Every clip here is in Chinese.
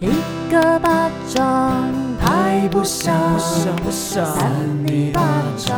一个巴掌拍不响，扇你巴掌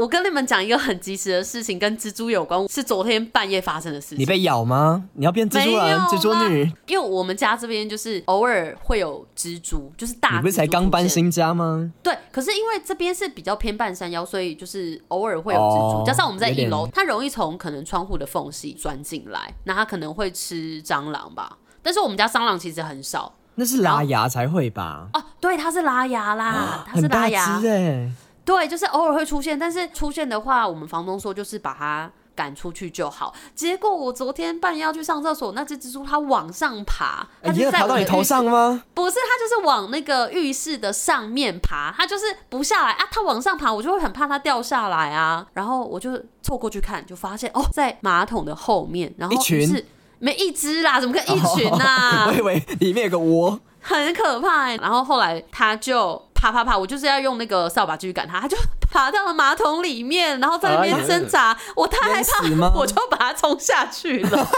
我跟你们讲一个很及时的事情，跟蜘蛛有关，是昨天半夜发生的事情。你被咬吗？你要变蜘蛛人、蜘蛛女？因为我们家这边就是偶尔会有蜘蛛，就是大。你不是才刚搬新家吗？对，可是因为这边是比较偏半山腰，所以就是偶尔会有蜘蛛。哦、加上我们在一楼，它容易从可能窗户的缝隙钻进来，那它可能会吃蟑螂吧。但是我们家蟑螂其实很少。那是拉牙才会吧？哦，对，它是拉牙啦，它是拉牙。很大只欸对，就是偶尔会出现，但是出现的话，我们房东说就是把它赶出去就好。结果我昨天半夜要去上厕所，那只蜘蛛它往上爬，它就在爬到你头上吗？不是，它就是往那个浴室的上面爬，它就是不下来啊。它往上爬，我就会很怕它掉下来啊。然后我就凑过去看，就发现哦，在马桶的后面，然后是一群没一只啦，怎么可能一群啊？我以为里面有个窝，很可怕欸。然后后来它就。啪啪啪！我就是要用那个扫把继续赶它，它就爬到了马桶里面，然后在那边挣扎。我太害怕，我就把它冲下去了。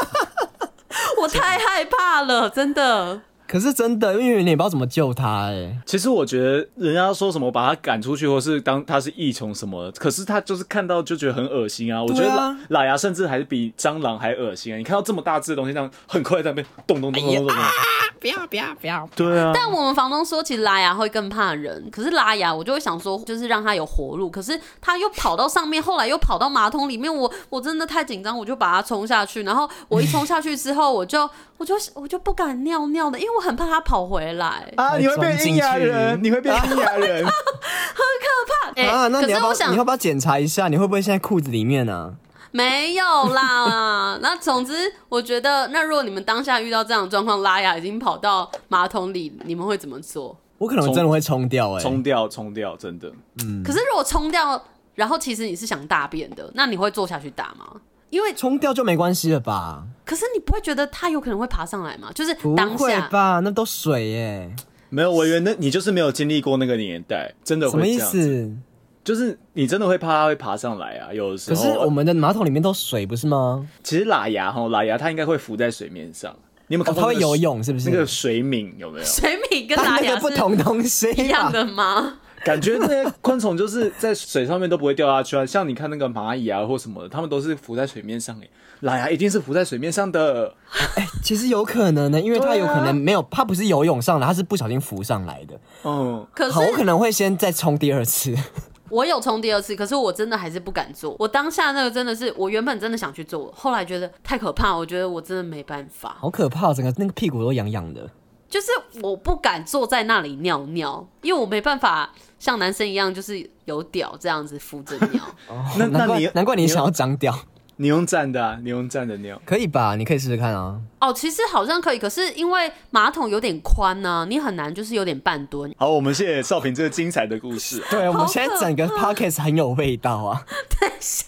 我太害怕了，真的。可是真的，因为你也不知道怎么救他哎。其实我觉得人家说什么把他赶出去，或是当他是异虫什么，可是他就是看到就觉得很恶心啊。我觉得拉拉牙甚至还是比蟑螂还恶心啊！你看到这么大只的东西，这样很快在那边咚咚咚咚咚咚。不要不要不要！对啊。但我们房东说，其实拉牙会更怕人。可是拉牙，我就会想说，就是让他有活路。可是他又跑到上面，后来又跑到马桶里面，我我真的太紧张，我就把它冲下去。然后我一冲下去之后，我就 我就我就不敢尿尿的，因为我。很怕他跑回来啊！你会变阴阳人，你会变 阴阳人，很可怕。哎、欸啊，那你要不要你要不要检查一下？你会不会现在裤子里面呢、啊？没有啦。那总之，我觉得，那如果你们当下遇到这样的状况，拉雅已经跑到马桶里，你们会怎么做？我可能真的会冲掉、欸，哎，冲掉，冲掉，真的。嗯。可是如果冲掉，然后其实你是想大便的，那你会坐下去打吗？因为冲掉就没关系了吧？可是你不会觉得它有可能会爬上来吗？就是当下不会吧？那都水耶。没有，我以为那你就是没有经历过那个年代，真的会这样。什么意思？就是你真的会怕它会爬上来啊？有的时候。可是我们的马桶里面都水不是吗？其实喇牙哈，喇牙它应该会浮在水面上。你有没有看过、那个？它、哦、会游泳是不是？那个水敏有没有？水敏跟喇牙不同东西一样的吗？感觉那些昆虫就是在水上面都不会掉下去啊，像你看那个蚂蚁啊或什么的，它们都是浮在水面上诶。拉牙一定是浮在水面上的，哎、欸，其实有可能呢，因为它有可能没有，它不是游泳上来，它是不小心浮上来的。嗯，可是好，我可能会先再冲第二次。我有冲第二次，可是我真的还是不敢做。我当下那个真的是，我原本真的想去做，后来觉得太可怕，我觉得我真的没办法。好可怕，整个那个屁股都痒痒的。就是我不敢坐在那里尿尿，因为我没办法像男生一样，就是有屌这样子扶着尿。哦，那那你难怪你想要长屌。你用站的啊，你用站的尿可以吧？你可以试试看啊。哦，其实好像可以，可是因为马桶有点宽呢、啊，你很难就是有点半蹲。好，我们谢谢少平这个精彩的故事。对，我们现在整个 podcast 很有味道啊。等一下，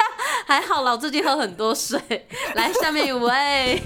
还好啦，我最近喝很多水。来，下面一位。